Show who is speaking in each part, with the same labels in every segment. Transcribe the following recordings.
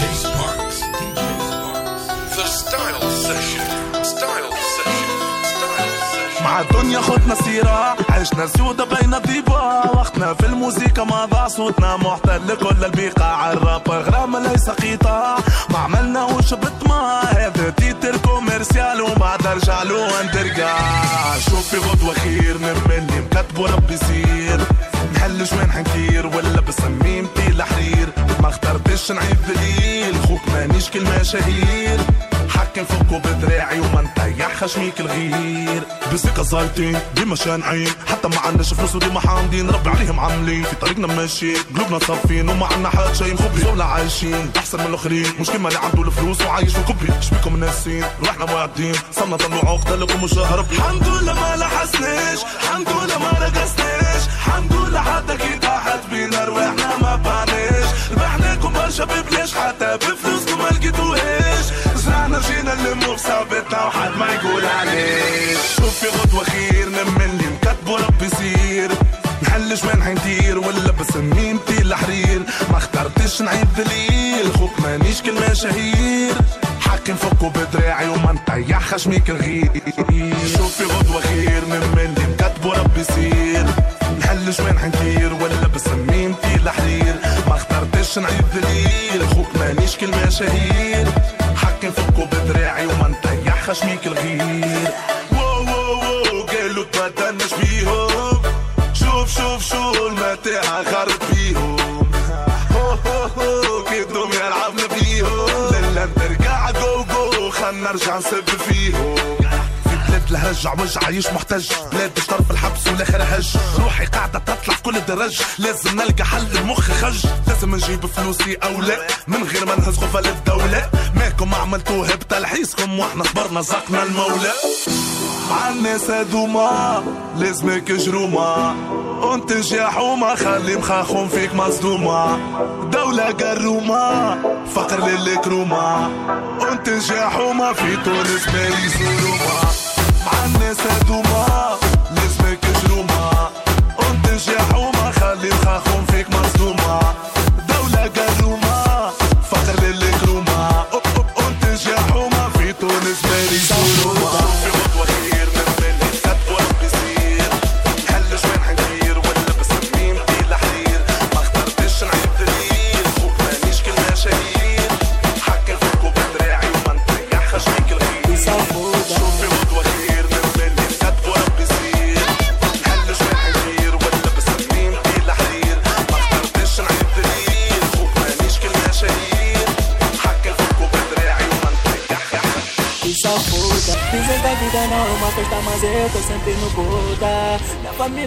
Speaker 1: She's الدنيا خدنا سيرة عشنا سودة بين الضباع وقتنا في الموسيقى ما ضاع صوتنا. محتل كل البقاع الراب غرام ليس قطاع ما عملناهوش بالطمع هذا تيتر كوميرسيال وبعد ارجع له اندرجع شوفي غدوة خير نمني مكتبه ربي يصير نحلش وين حنكير. ولا بسميمتي الحرير. ما اخترتش نعيد دليل. خوك مانيش كلمة شهير. حكم فوقه بدراعي وما نطيح. خشميك الغير. بثقة زايطين ديما شانعين حتى ما عندناش فلوس وديما حامدين. ربي عليهم عاملين. في طريقنا ماشيين. قلوبنا صافين وما عندنا حد شي مخبي ولا عايشين. أحسن من الآخرين. مش كيما اللي عنده الفلوس وعايش في كبي شبيكم الناسين روحنا موعدين. صرنا ضلوا عقدة لكم مشاهرة الحمد لله ما لحسناش. الحمد لله ما رقصناش الحمد لله حتى كي طاحت بينا رواحنا ما بعناش. ربحناكم برشا ببلاش حتى بفلوسكم ما لقيتوهاش؟ زرعنا جينا نلمو بصابتنا وحد ما يقول عليش شوفي غدوة خير نمن اللي مكتبه ربي يصير نحلش وين حندير ولا بسميمتي الحرير. ما اخترتش نعيد دليل خوك مانيش كلمة شهير. حاكم فوقه بدراعي وما نطيح خشميك الغير. شوفي غدوة خير نمن اللي مكتبه ربي يصير نحلش وين حندير ولا بسميمتي الحرير. ما اخترتش نعيد دليل خوك مانيش كلمة شهير. فوقه بدراعي وما نطيح خشميك الغير. واو واو واو قالوا تبدلناش بيهم شوف شوف شو المتاع خرب بيهم هو هو هو كي الدنيا لعبنا فيهم للا نرجع جو جو خلنا نرجع نسب فيهم. الهرج عوج عايش محتج. بلاد طرف الحبس والآخر هج. روحي قاعدة تطلع في كل درج لازم نلقى حل المخ خج. لازم نجيب فلوسي أو لا من غير ما نهز خوفة للدولة ماكم عملتوها بتلحيسكم وإحنا صبرنا زقنا المولى. مع الناس هذوما لازمك جرومة أنت يا حومة خلي مخاخهم فيك مصدومة. دولة قرومة فقر للكرومة أنت يا حومة في تونس باريس وروما مع الناس هذوما لازمك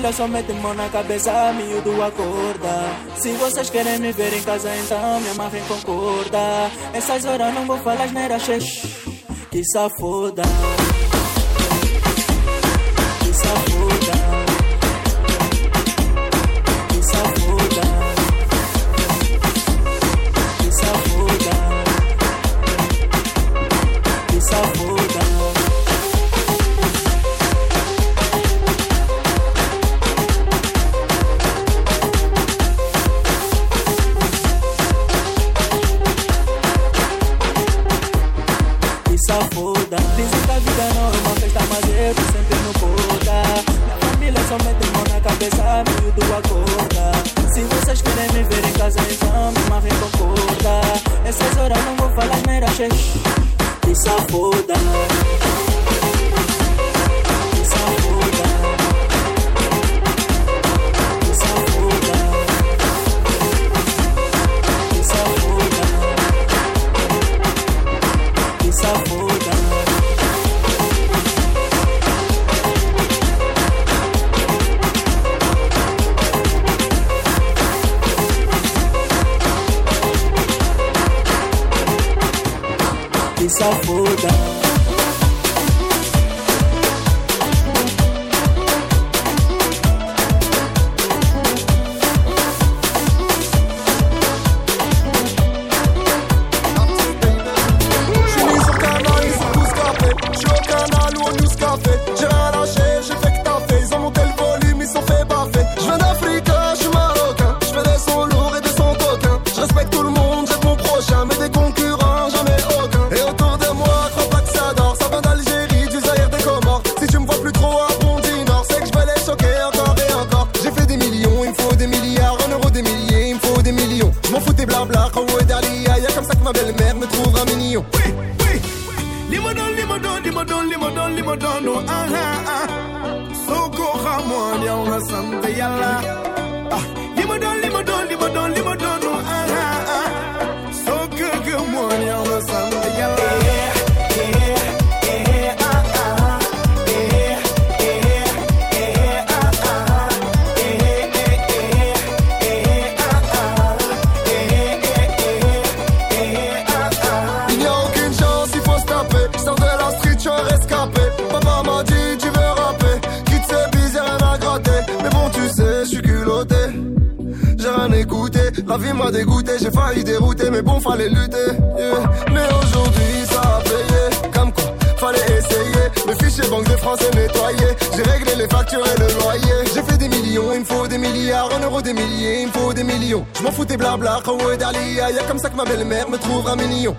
Speaker 2: família só mete mão na cabeça, miúdo acorda. Se vocês querem me ver em casa, então mãe vem concorda Essas horas não vou falar asneira, xex Que safoda
Speaker 3: belle-mère me trouvera mignon.
Speaker 4: Oui, oui, Limodon, limodon, limodon, limodon, limodon, no, ah, ah, ah. Soko Ramon, ya una santa yalla. Ah, limodon, limodon, limodon, limodon,
Speaker 3: vie m'a dégoûté. J'ai failli dérouter, mais bon, fallait lutter. Mais aujourd'hui, ça a payé. Comme quoi, fallait essayer. Le fichier banque de France est nettoyé. J'ai réglé les factures et le loyer. J'ai fait des millions, il me faut des milliards. En euros, des milliers, il me faut des millions. Je m'en fous des blabla, Khaoué Dalia. Y'a comme ça que ma belle-mère me trouvera mignon.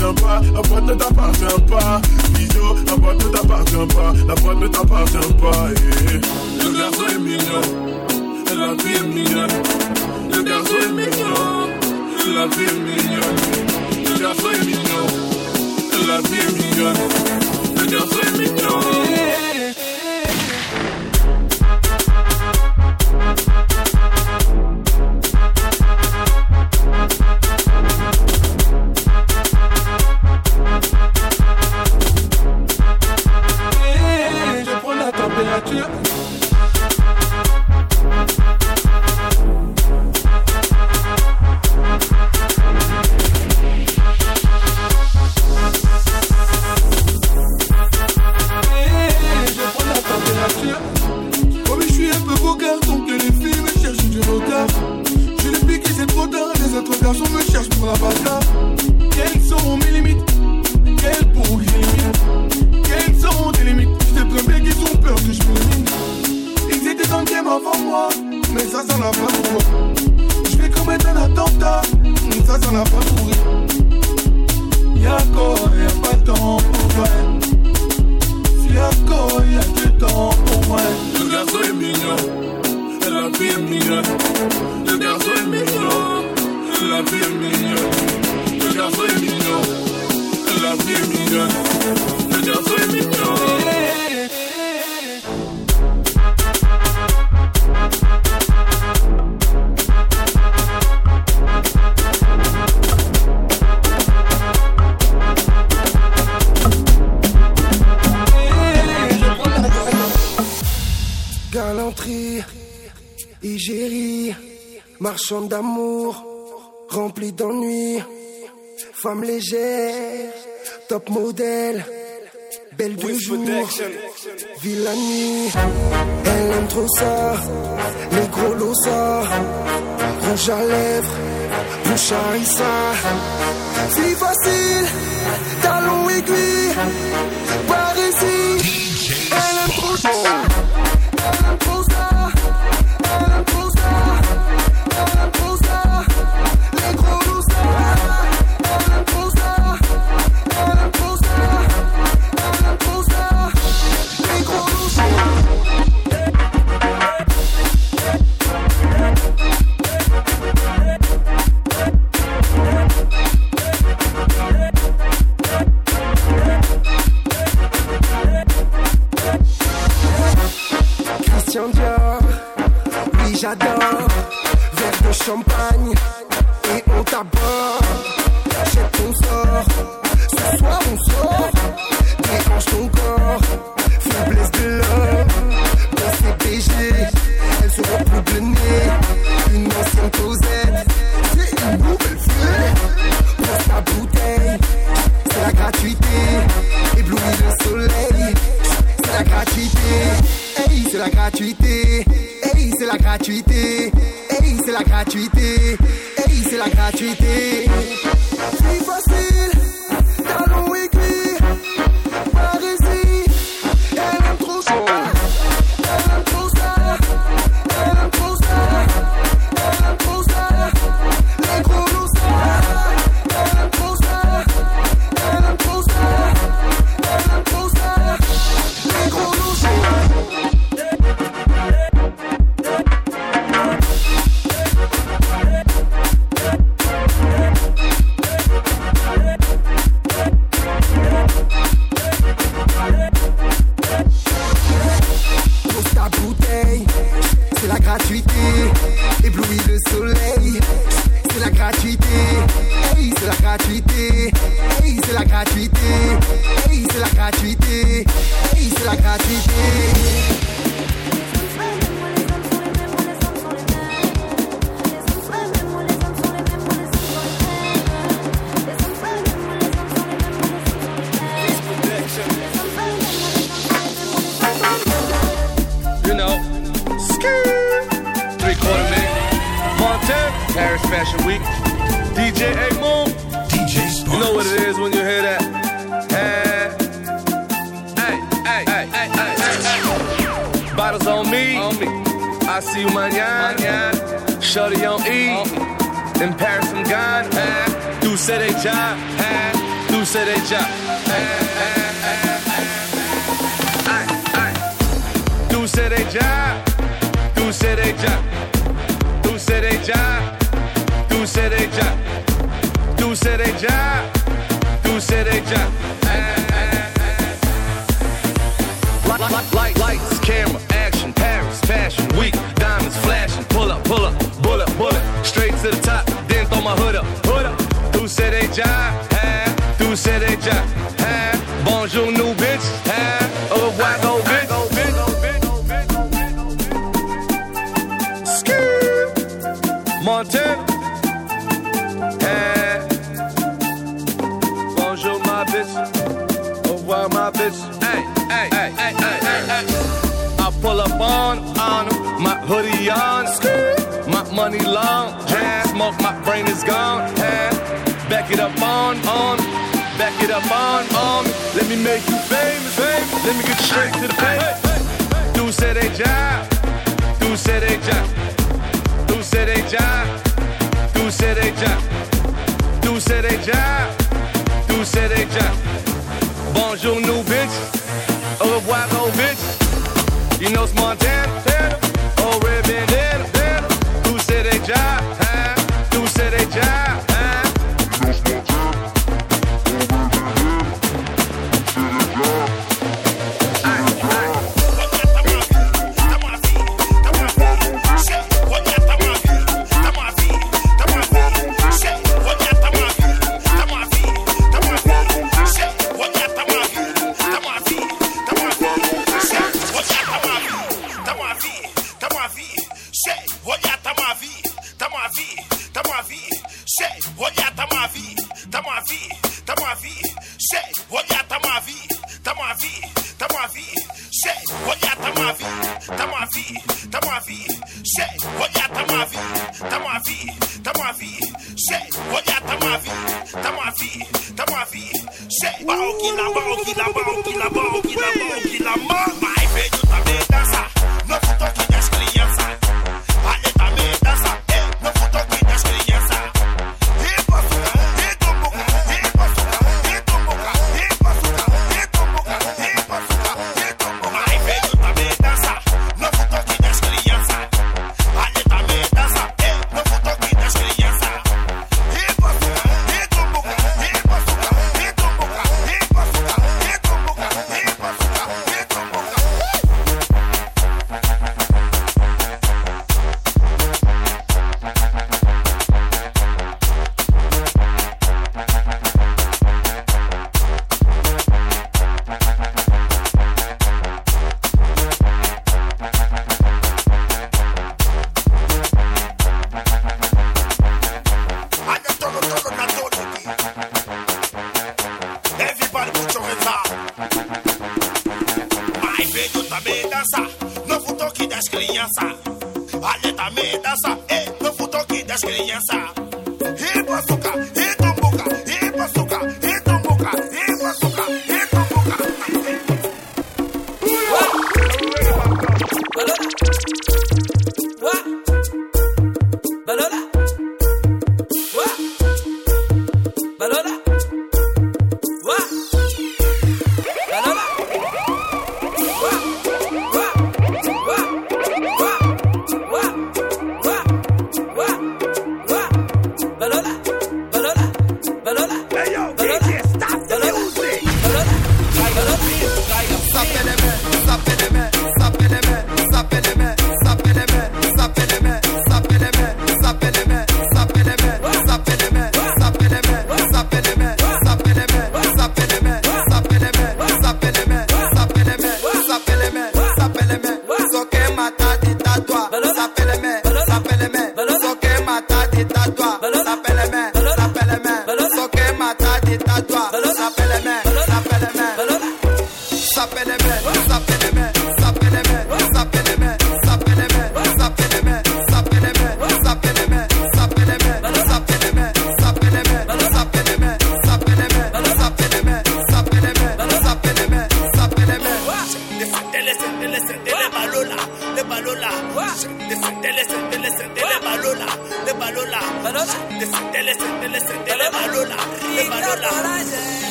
Speaker 1: La boîte ne t'appartient pas. La boîte ne t'appartient pas, la boîte ne t'appartient pas. eh. Le garçon est mignon, la vie est mignonne. Le garçon est mignon, la vie est mignonne. Le garçon est mignon, la vie est mignonne. Le garçon est mignon.
Speaker 3: Marchande d'amour, remplie d'ennui, femme légère, top modèle, belle de jour, ville la nuit. Elle aime trop ça, les gros losa, rouge à lèvres, bouche à harissa. Si facile, talon aiguille,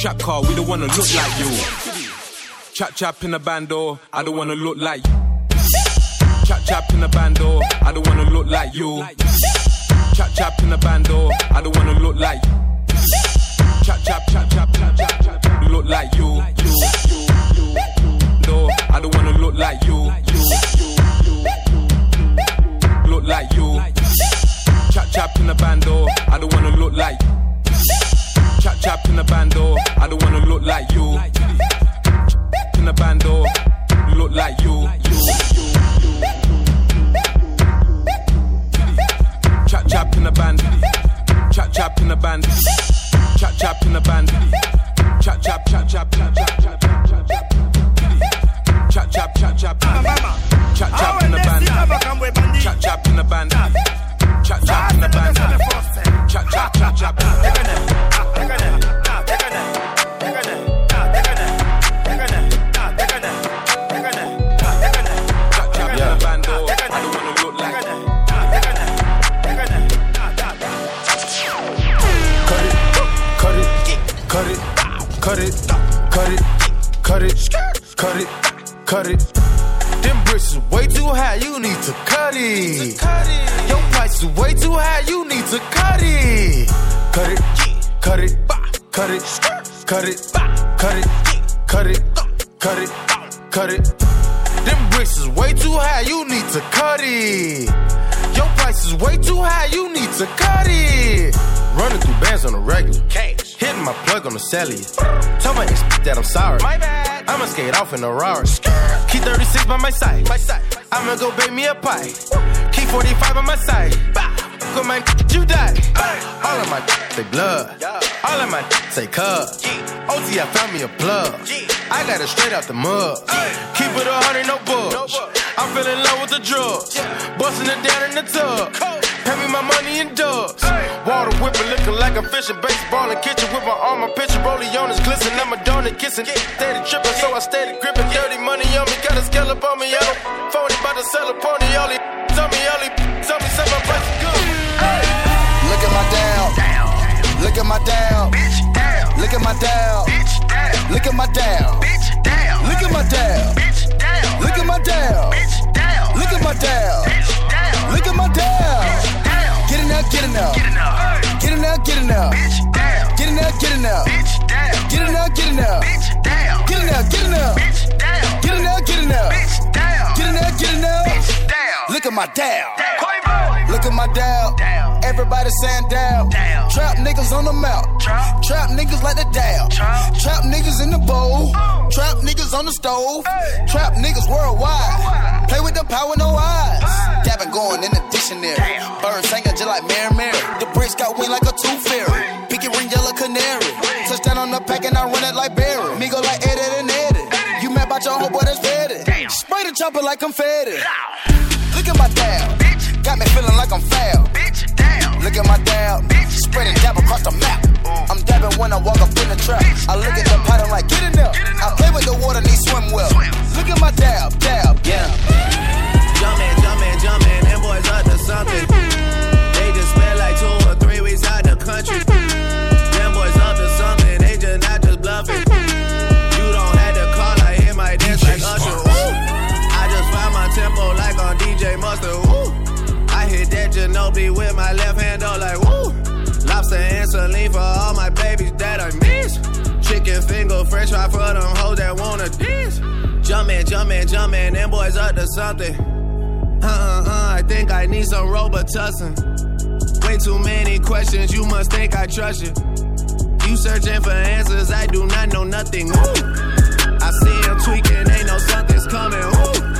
Speaker 5: trap car, we don't wanna look like you. Chap chap in a bando, I don't wanna look like you. Chap chap in a bando, I don't wanna look like you. Chap chap in a bando, I don't wanna look like you. Chap chap chap chap chap chap look like you,
Speaker 6: pie. Key 45 on my side. Go my you die. All of my say blood. All of my say cub. OT, I found me a plug. I got it straight out the mud. Keep it a hundred, no bugs. I'm feeling in love with the drugs. Busting it down in the tub. Pay me my money in dubs. Water whipping, looking like a fishing baseball in kitchen with my arm, my picture rolling on his glisten. I'm a donut kissing, steady tripping, my down. Bitch, down.
Speaker 7: Look at my dial. Bitch, down. Look at my dial. Bitch, down. Look at my dial. Bitch, down. Look at my dial. Bitch, down. Look at my dial. Bitch, down. Look at my dial. Bitch, down. Get it up, get it up. Get it up. Get it up, get it up. Bitch, down. Get it up, get it up. Bitch, down. Get it up, get it up. Bitch, down. Get it up, get it up. Bitch, down. Get it up, get it up. Bitch, down. Get it up, get it up. Bitch, down. Look at my dial. Look at my dial. Everybody saying down. down. Trap niggas on the map. Trap niggas like the dab. Trap niggas in the bowl. Trap niggas on the stove. Trap niggas worldwide. Play with the power, no eyes. Dabbing going in the dictionary. Bird singing just like Mary Mary. The bricks got wing like a tooth fairy. Pinky ring yellow canary. Touchdown on the pack and I run it like Barry. Me go like Eddie and Eddie. You mad about your homeboy that's petty. Spray the chopper like confetti. Look at my dab. Got me feeling like I'm foul. Bitch, damn. Look at my dab. Spreading dab across the map. I'm dabbing when I walk up in the trap. I look at the pattern like, get in there. I play with the water, need swim well. Look at my dab, dab, yeah.
Speaker 8: Jumpin', jumpin', jumpin', them boys up to something. They just spent like two or three weeks out the country. Chicken finger, french fry for them hoes that wanna dance. Jumpin', jumpin', jumpin', them boys up to something. Uh uh uh, I think I need some Robitussin. Way too many questions, you must think I trust you. You searching for answers, I do not know nothing. Ooh. I see him tweaking, ain't no something's coming. Ooh.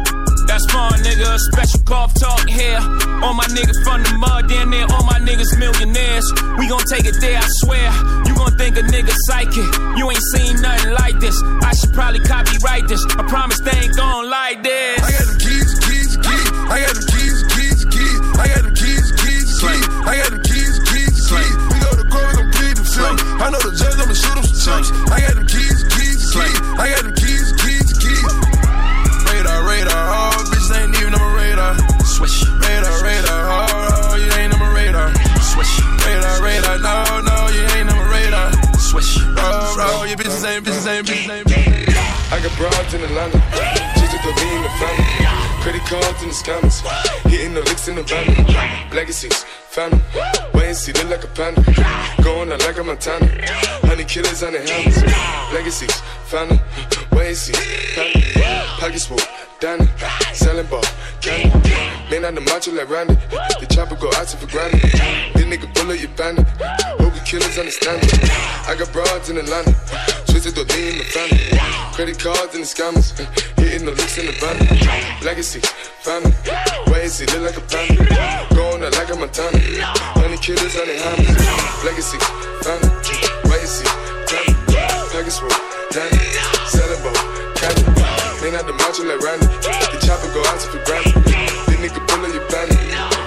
Speaker 9: That's fun, nigga. Special golf talk here. All my niggas from the mud, down there. All my niggas millionaires. We gon' take it there, I swear. You gon' think a nigga psychic. You ain't seen nothing like this. I should probably copyright this. I promise they ain't gon' like this.
Speaker 10: I got the keys, keys, keys. I got the keys, keys, keys. I got the keys, keys, keys. I got the keys, keys, keys. We go to court, we gon' plead the. I know the judge, I'ma shoot him some chips.
Speaker 11: In Atlanta, to be in the family. Credit cards in the scammers, hitting the licks in the van. Legacies, family, wait and see, like a panda. Going out like a Montana, honey killers on the helmets. Legacies, family, wait and see, family. Pockets full, Danny, selling ball, candy. Man on the macho like Randy, the chopper go out for granted. This nigga bullet, you find bandit. Hope you killers understand it. I got broads in Atlanta, twisted the in the family. Credit cards and the scammers, hitting the licks in the van. Legacy, family, wait and see, look like a panda. Going out like a Montana, honey killers on the hammers. Legacy, family, see, family. Package full, Danny, selling ball, candy. Man out the macho like Randy, the chopper go out to for granted. This nigga bullet, you bandit.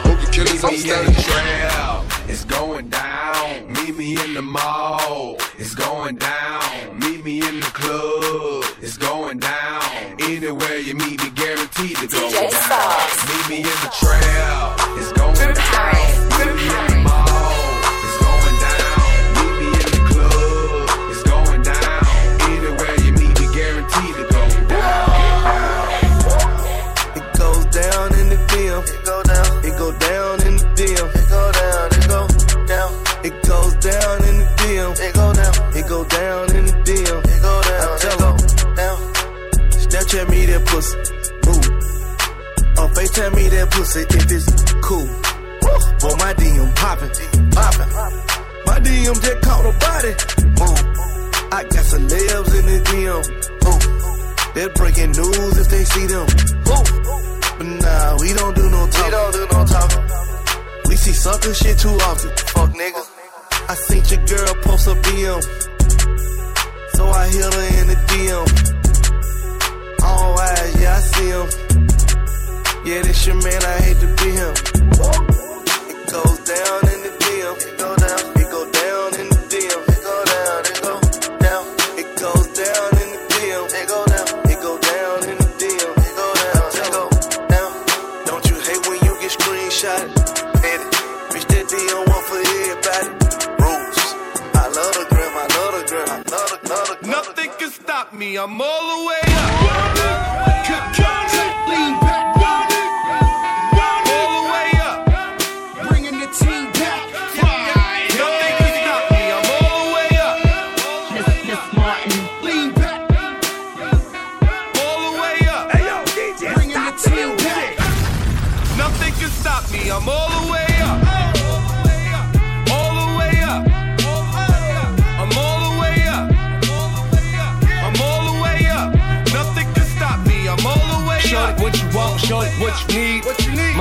Speaker 11: Hope you killers understand it.
Speaker 12: trail. It's going down. Meet me in the mall. It's going down. Meet me in the club. It's going down. Anywhere you meet me, guaranteed to go down. Meet me in the trail. It's going down. Down in the
Speaker 13: DM. It go down. It go down in the DM. It go down. I tell them. Down. Snapchat me that pussy. Move. Or FaceTime me that pussy if it's cool. Boy, my DM poppin'. Poppin'. My DM just caught a body. Move. I got some celebs in the DM. Move. They're breaking news if they see them. Move. But nah, we don't do no talking. We don't do no talking. We see sucker shit too often. Fuck nigga. I seen your girl post a DM, so I hit her in the DM. All eyes, yeah, I see him. Yeah, this your man, I hate to be him.
Speaker 14: It goes down in the DM, it go down, it go down in the DM, it go down, it go down, it goes down in the DM, it go down, it go down in the
Speaker 15: DM, it go down, it go down. Don't you hate when you get screenshot?
Speaker 4: Bitch, that DM one
Speaker 15: for everybody. Stop me. I'm all the way up.
Speaker 4: Lean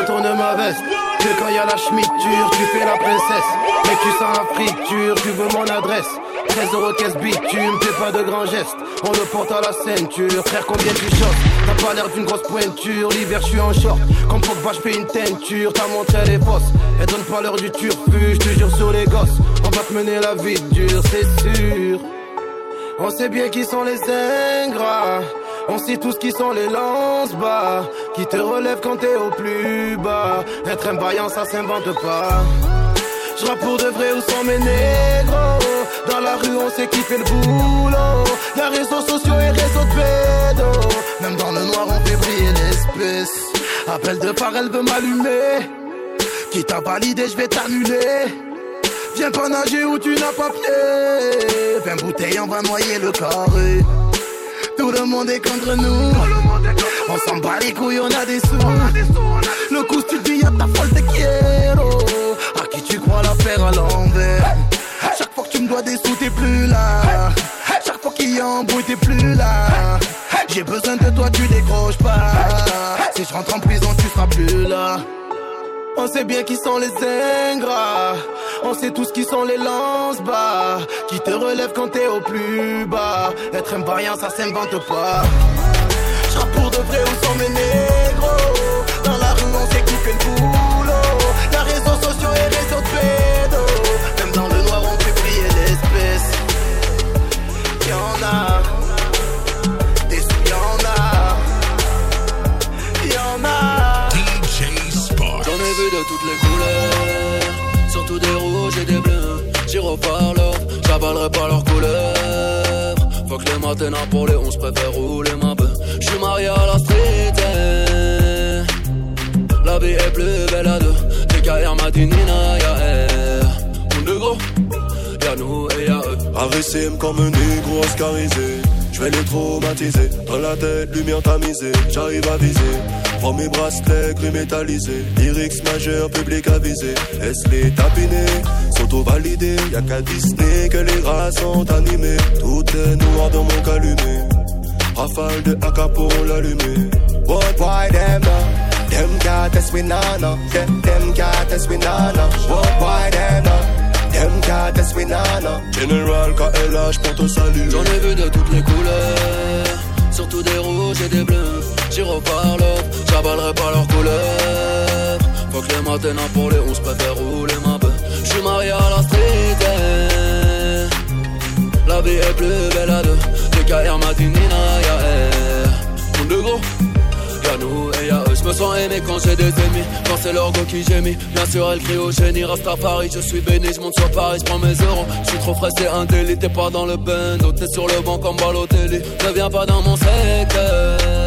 Speaker 16: Retourne ma veste, que quand y a la schmitture, tu fais la princesse. Mais tu sens la friture, tu veux mon adresse. 13 euros caisse bitume, fais pas de grands gestes. On le porte à la ceinture, frère, combien tu choques T'as pas l'air d'une grosse pointure, l'hiver je suis en short. Comme Pogba, je fais une teinture, ta montre elle est fausse. Elle donne pas l'heure du turfu, je te jure sur les gosses. On va te mener la vie dure, c'est sûr. On sait bien qui sont les ingrats. On sait tous qui sont les lance-bas. Qui te relèvent quand t'es au plus bas. Être un ça s'invente pas. Je pour de vrai où sont mes négros. Dans la rue, on sait qui fait le boulot. Y'a réseaux sociaux et réseaux de pédos. Même dans le noir, on fait briller l'espèce. Appel de phare, elle veut m'allumer. Qui t'a validé, je vais t'annuler. Viens pas nager où tu n'as pas pied. 20 bouteilles, on va noyer le carré. Tout le monde est contre nous. On s'en bat les couilles, on a des sous. Le coup, si tu dis, y'a ta folle de quiero. À qui tu crois la faire à l'envers? Chaque fois que tu me dois des sous, t'es plus là. Chaque fois qu'il y a un bruit, t'es plus là. J'ai besoin de toi, tu décroches pas. Si je rentre en prison, tu seras plus là. On sait bien qui sont les ingrats. On sait tous qui sont les lance-bas. Qui te relèvent quand t'es au plus bas. Être un vaillant, ça s'invente pas. J'rappe pour de vrai où sont mes négros. Dans la rue, on sait qui fait le boulot. Y'a réseaux sociaux et
Speaker 17: toutes les couleurs, surtout des rouges et des bleus. J'y reparle, j'avalerai pas leurs couleurs. Faut que les matins pour les 11 préfère rouler ma peu. J'suis marié à la street. eh. La vie est plus belle à deux. TKR Madinina, y'a air. On de gros, y'a nous et y'a eux.
Speaker 18: Agressime comme un négro oscarisé. Je vais les traumatiser. Dans la tête, lumière tamisée. J'arrive à viser. Prends mes bracelets gris métallisés. Lyrics majeur, public avisé. Laisse-les tapiner. S'auto-valider? Y'a qu'à Disney que les rats sont animés. Tout est noir dans mon calumet. Rafale de AK pour l'allumer.
Speaker 13: What why them now? Them can't test we nana. Them them test we nana. Them we nana.
Speaker 18: General KLH pour te saluer.
Speaker 17: J'en ai vu de toutes les couleurs, surtout des rouges et des bleus. J'y reparle, j'avalerai pas leurs couleurs. Faut que les matins pour les 11 préfère rouler ma peu. J'suis marié à la street. eh. La vie est plus belle à deux. TKR Madinina, y'a air. Monde de gros, y'a nous et y'a eux. J'me sens aimé quand j'ai des ennemis Quand c'est l'orgo qui gémit Bien sûr elle crie au génie Rastafari je suis béni Je monte sur Paris je prends mes euros Je suis trop frais c'est un délit T'es pas dans le bando T'es sur le banc comme Balotelli Ne viens pas dans mon secteur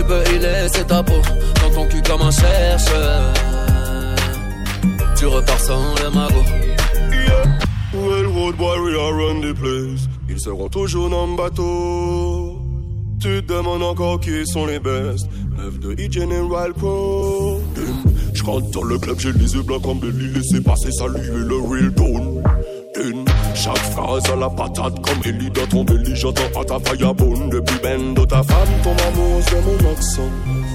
Speaker 17: Tu peux y laisser ta peau Dans ton cul comme un chercheur Tu repars sans le magot
Speaker 18: Well, road warrior run the place. Ils seront toujours dans le bateau. Tu te demandes encore qui sont les best. Neuf de E-General Pro. Je rentre dans le club, j'ai les yeux blancs comme Belly. Laissez passer, saluer le real tone. Une, chaque phrase à la patate comme Ellie dans ton belly. J'entends à ta vagabonde depuis Bendo. Ta femme tombe amoureuse de mon accent.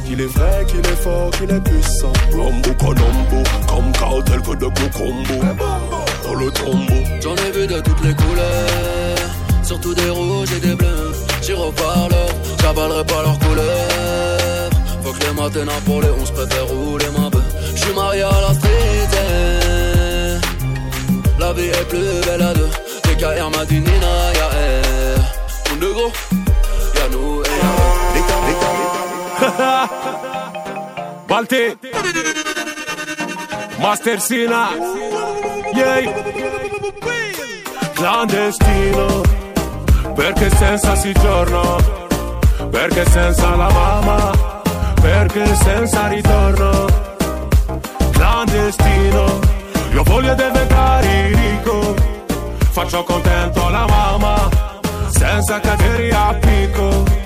Speaker 18: Qu'il est vrai, qu'il est fort, qu'il est puissant. Rambo, Colombo, comme cartel que de gros combo. Dans le tombeau.
Speaker 17: J'en ai vu de toutes les couleurs, surtout des rouges et des bleus. J'y reparle, j'avalerai pas leurs couleurs. Faut que les matins pour les 11 préfère rouler ma bœuf. J'suis marié à la street. La vie est plus belle à deux. DKR m'a dit Nina, y'a elle. Mon de gros, y'a nous et y'a
Speaker 19: Balti. Master Sina. Yay. Clandestino. Perché senza si giorno Perché senza la mamma? Perché senza ritorno? Clandestino Io voglio diventare ricco. Faccio contento la mamma Senza cadere a picco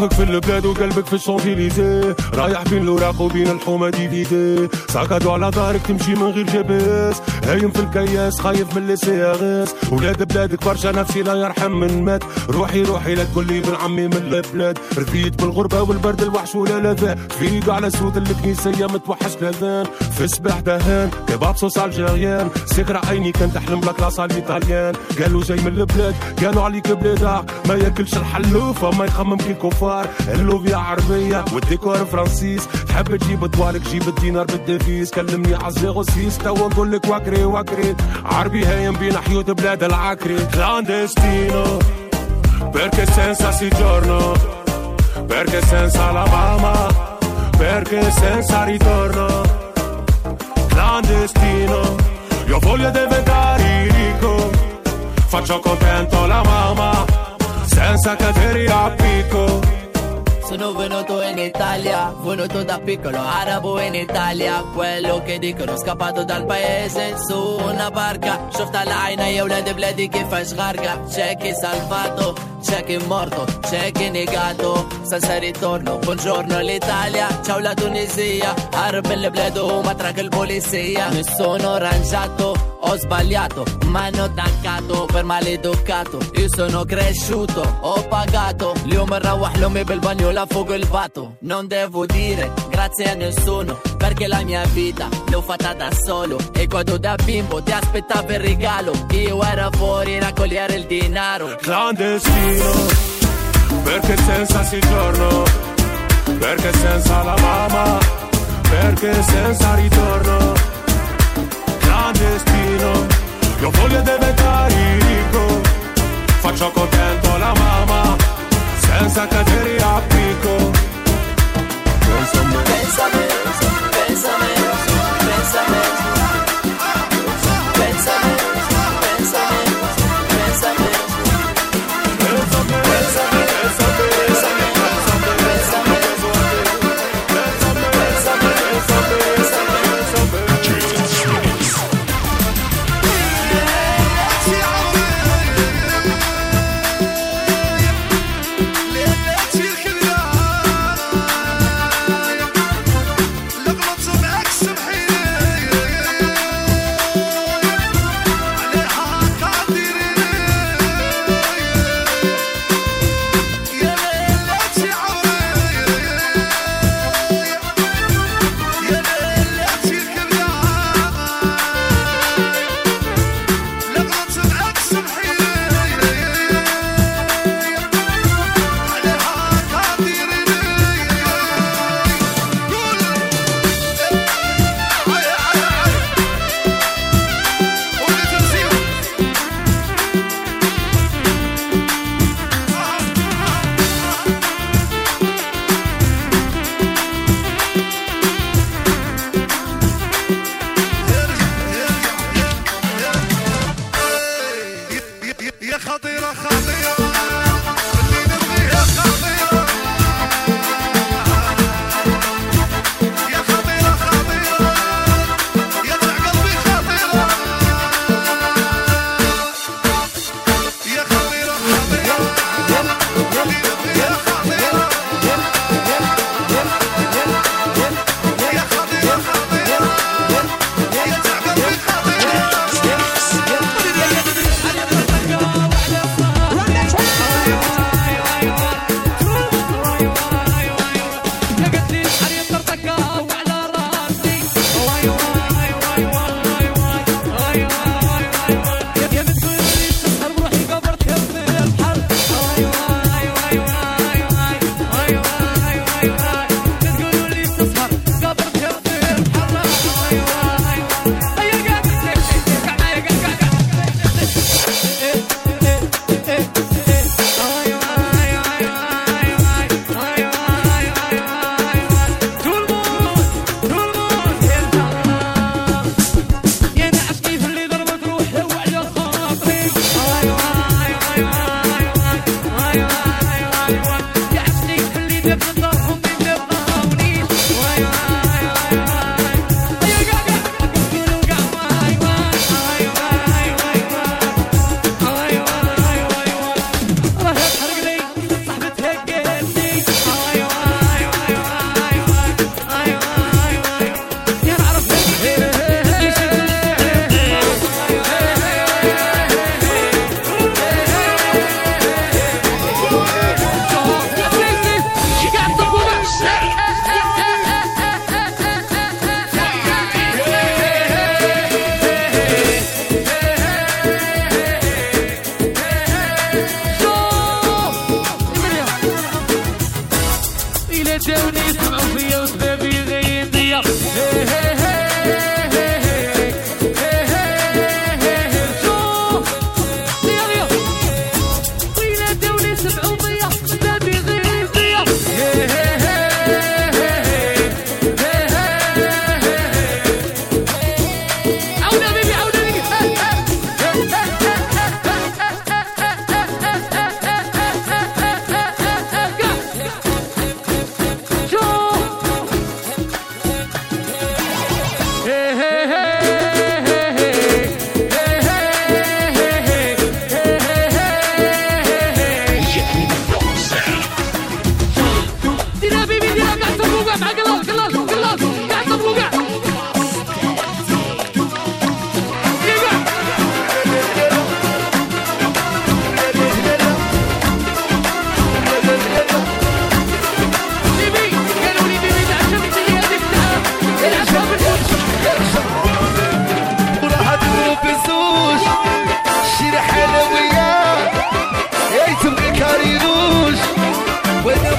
Speaker 19: مخك في البلاد وقلبك في الشانزليزيه رايح بين الاوراق وبين الحومة ديفيدي. ساكادو على ظهرك تمشي من غير اس هايم في الكياس خايف من اللي سي ار اس ولاد بلادك برشا نفسي لا يرحم من مات. روحي روحي لا تقول لي عمي من البلاد. رفيت بالغربة والبرد الوحش ولا لاذان فيق على سود الكنيسيه متوحش لاذان في صباح دهان كباب صوص الجيريان سكر عيني كان تحلم لك لاصال الإيطاليان. قالوا جاي من البلاد قالوا عليك بلاد ما ياكلش الحلوفة ما يخمم كي الكفار اللوفيا عربيه والديكور فرانسيس تحب تجيب طوالك جيب الدينار بالدفيس كلمني عالزيغو سيس توا نقول لك واكري واكري عربي هايم بين حيوت بلاد العكري clandestino perché senza si giorno perché senza la mamma perché senza ritorno clandestino io voglio diventare ricco faccio contento la mamma senza cadere a picco
Speaker 20: sono venuto in Italia, venuto da piccolo arabo in Italia. Quello che dicono scappato dal paese su una barca l'ajna jew la bledi kifax garga. C'è chi salvato, c'è chi morto, c'è chi negato. Senza ritorno, buongiorno l'Italia Ciao la Tunisia, harb il-bledu ma trak il-polizia Mi sono rangiato, ho sbagliato, ma hanno attaccato per maleducato. Io sono cresciuto, ho pagato. L'uomo rawah l'uomo bel bagno là fuoco il vato. Non devo dire grazie a nessuno, perché la mia vita l'ho fatta da solo. E quando da bimbo ti aspettavo il regalo, io ero fuori raccogliere il denaro.
Speaker 19: Clandestino, perché senza soggiorno, perché senza la mamma, perché senza ritorno clandestino. Io voglio diventare ricco. Faccio contento la mamma senza cadere a picco. Pensa a me.
Speaker 20: Bésame, bésame, bésame Bésame,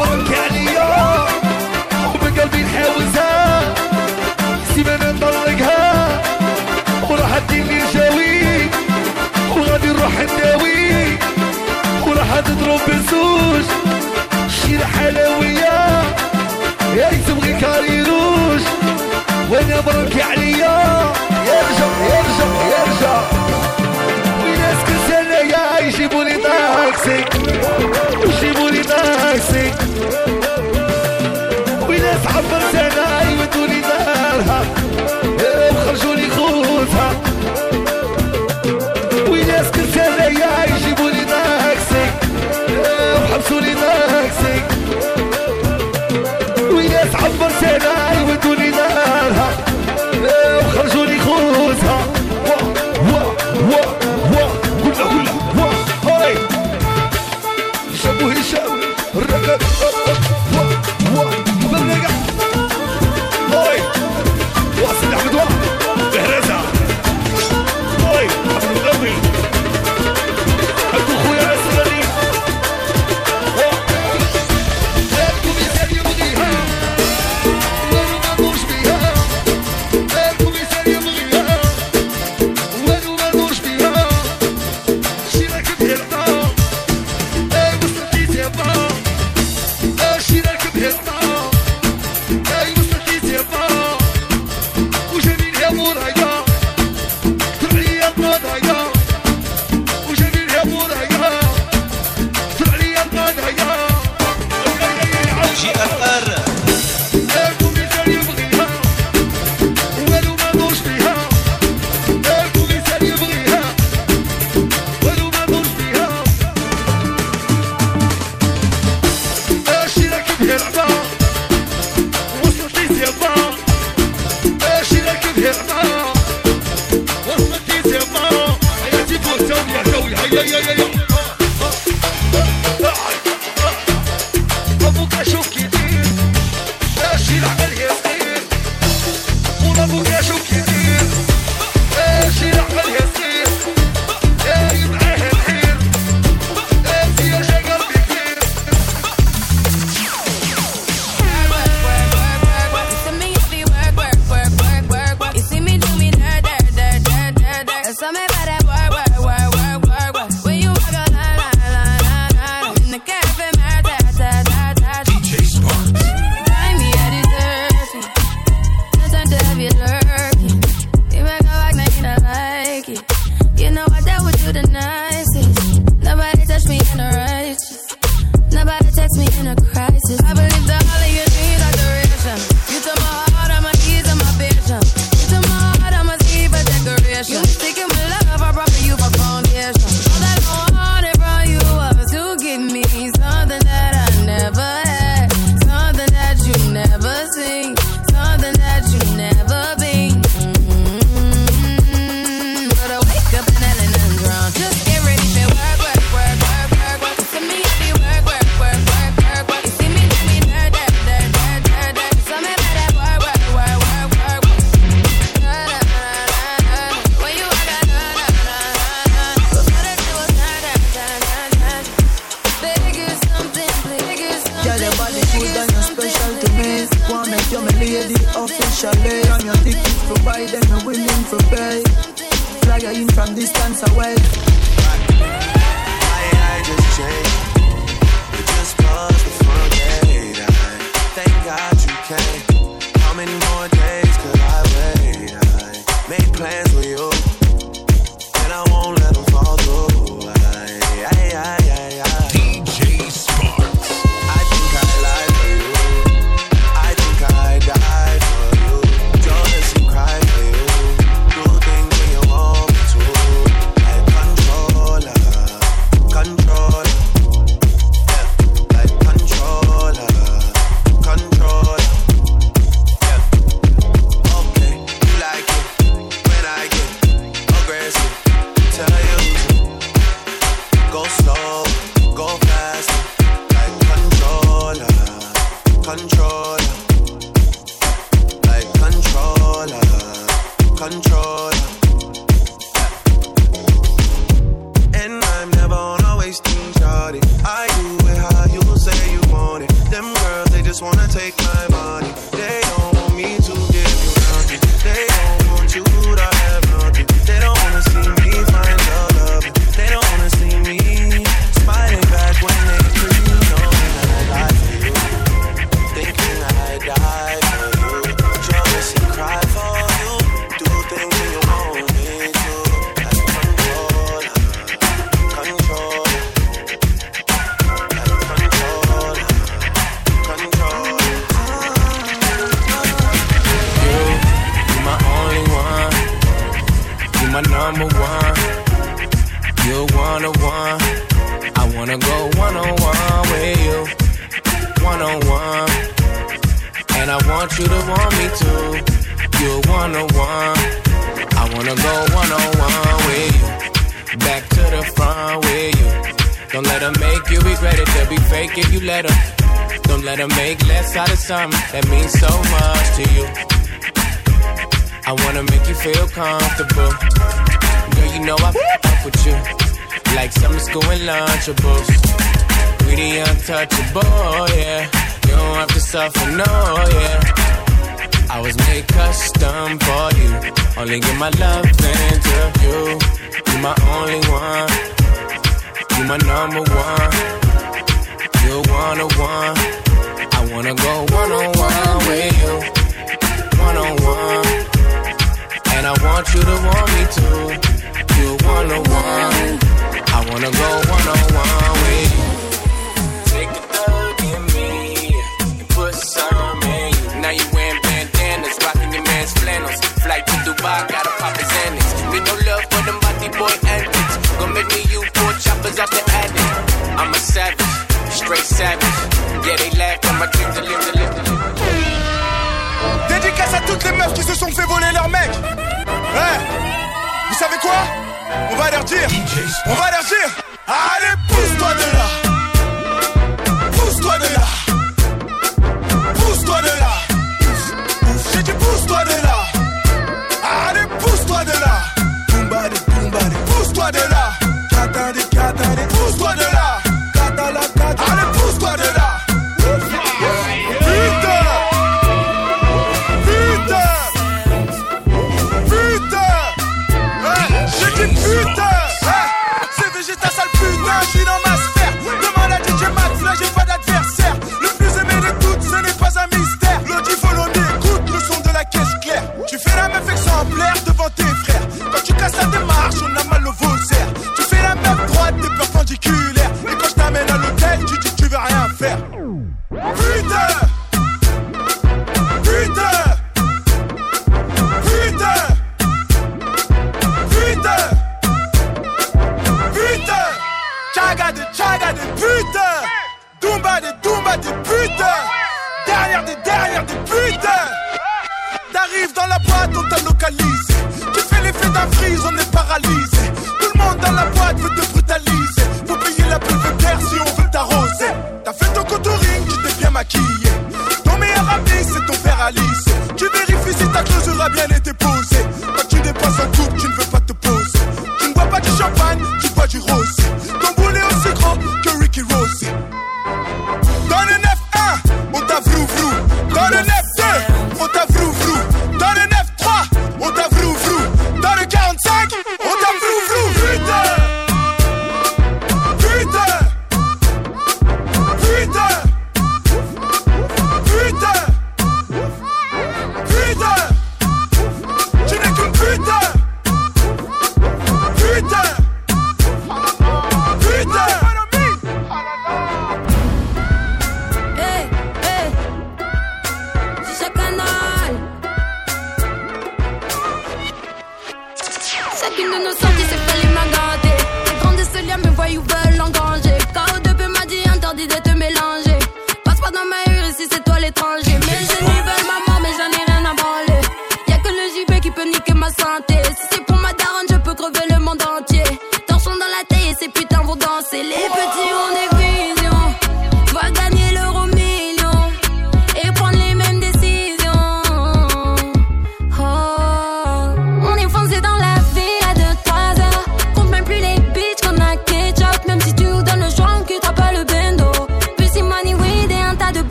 Speaker 21: مبروك عليا وبقلبي نحاوزها حسيب أنا نطلقها وراح ادي اللي جاوي وغادي نروح نداوي وراح تضرب بزوج شيل حلاوية. يا تبغي كاريروش وأنا مبروك عليا. يرجع يرجع يرجع. ويناس كسالة يا يجيبوا لي تاكسي وجيبوا لي
Speaker 22: طاكسي حب رسالة Somebody para something that means so much to you. I wanna make you feel comfortable. Girl, you know I fuck with you. Like summer school and lunchables. We the untouchable, yeah. You don't have to suffer, no, yeah. I was made custom for you. Only give my love into you. You're my only one. You're my number one. You're one of one I wanna go one on one with you, one on one. And I want you to want me too, you one on one. I wanna go one on one with you. Take the thug in me, put some in you. Now you wearing bandanas, rocking your man's flannels. Flight to Dubai, gotta pop his annex. Get no love for them body boy antics. Gonna make me you four choppers out the attic. I'm a savage.
Speaker 23: Dédicace à toutes les meufs qui se sont fait voler leur mec. Hein? Vous savez quoi? On va leur dire. On va leur dire. Allez, pousse-toi de là.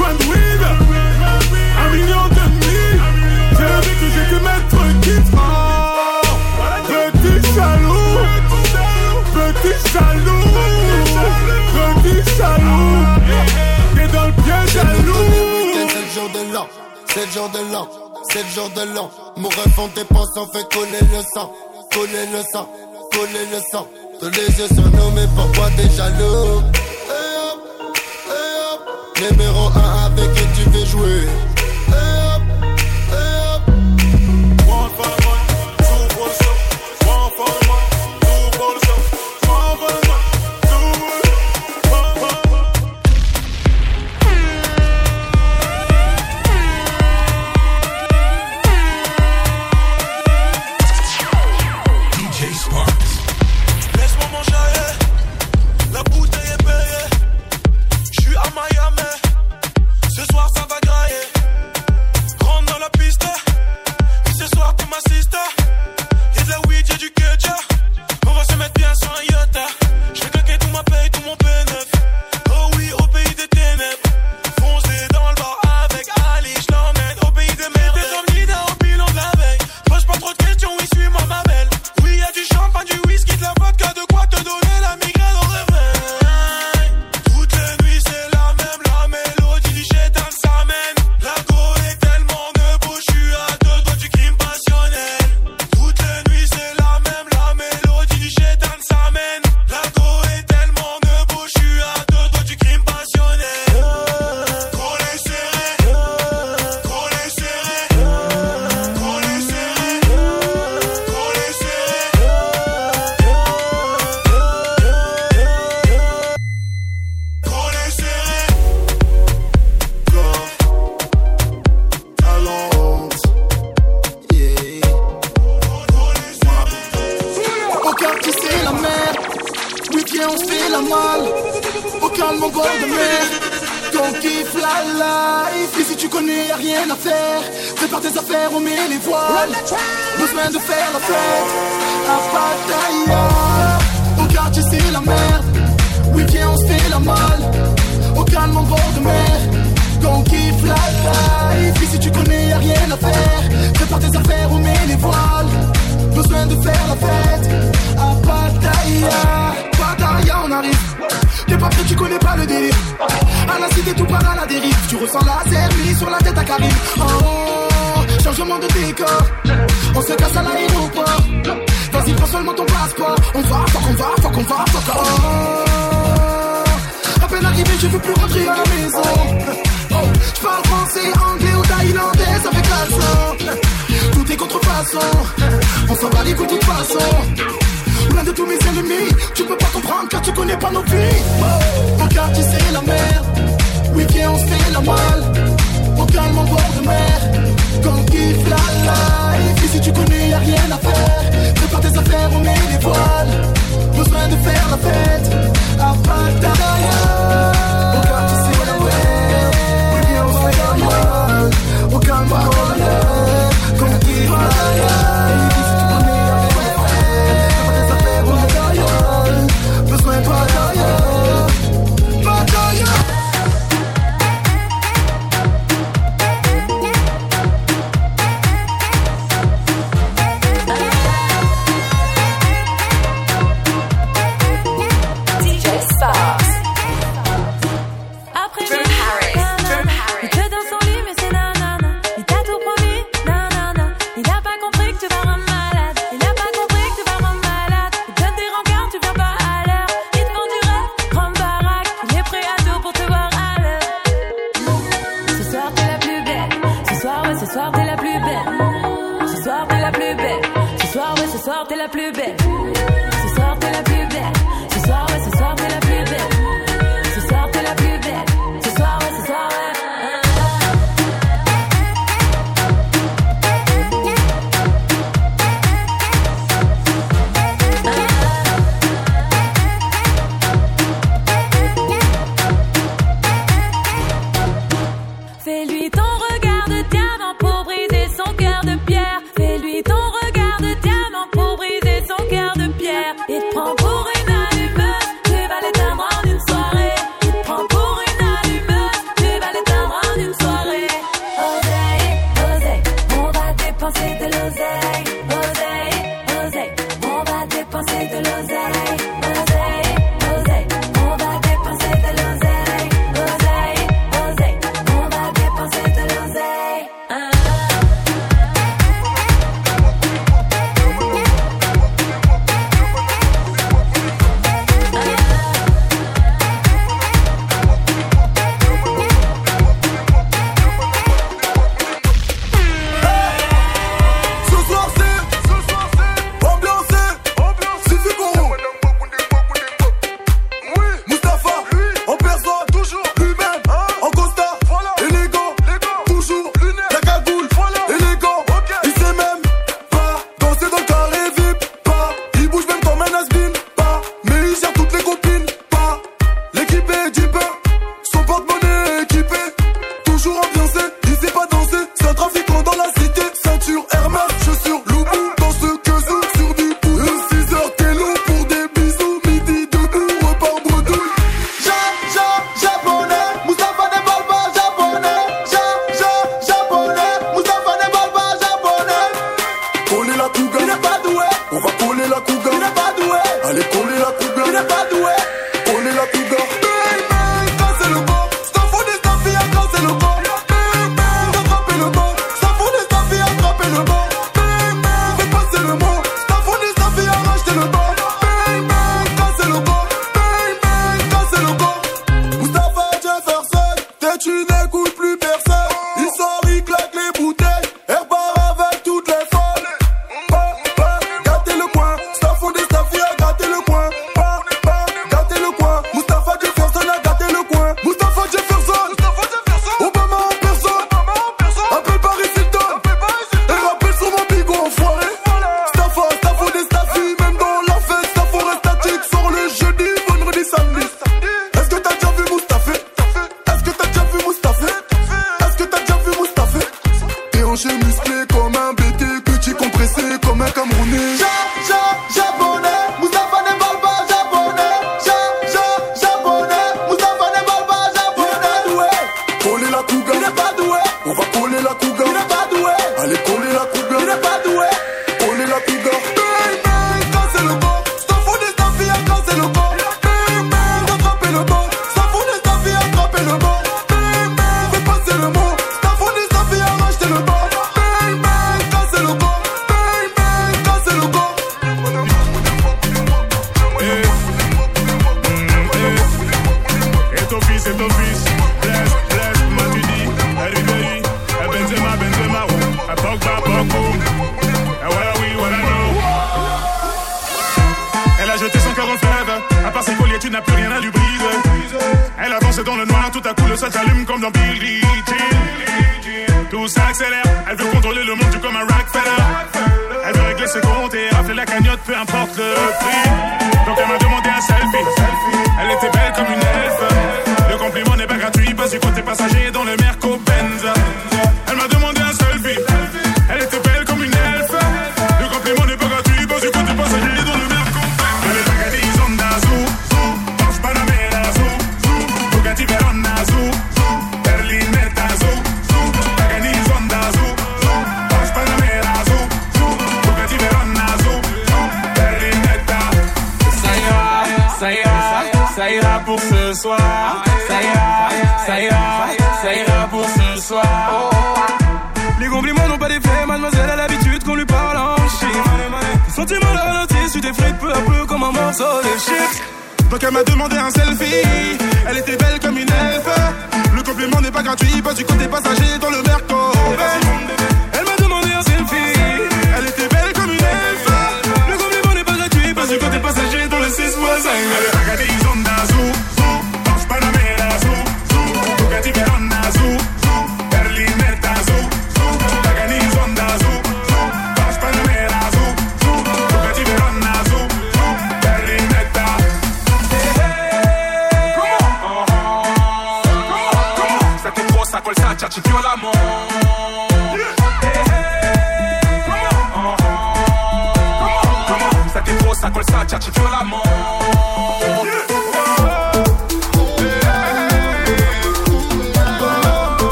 Speaker 23: Un
Speaker 24: million de
Speaker 3: mille. J'ai le
Speaker 10: vécu, j'ai que mettre quitte. Oh, petit jaloux. Petit jaloux. Petit jaloux. T'es dans le piège jaloux.
Speaker 3: C'est
Speaker 25: le
Speaker 3: jour de l'an. C'est le jour de l'an. C'est le jour de l'an. Mon rêve en dépense, on fait coller le sang. Coller le sang. Coller le sang. Tous les yeux sur nous, mais pourquoi t'es jaloux? Numéro 1 avec qui tu veux jouer.
Speaker 16: ressens la série sur la tête à Karim. Oh, oh, changement de décor. On se casse à l'aéroport. Vas-y, prends seulement ton passeport. On va, fuck, on va, fuck, on va, fuck. Oh, oh, oh. à peine arrivé, je veux plus rentrer à la maison. Oh, je parle français, anglais ou thaïlandais avec l'accent. Tout est contrefaçon. On s'en va les coups de toute façon plein de tous mes ennemis. Tu peux pas comprendre car tu connais pas nos vies. Mon quartier c'est la merde. Oui, on se fait la malle. On calme en bord de mer. Quand on kiffe la life. Et si tu connais, y'a rien à faire. Prépare tes affaires, on met les voiles. Besoin de faire la fête. À Pattaya. Au quartier, c'est la. Oui, on fait la malle. On calme en bord.
Speaker 26: light.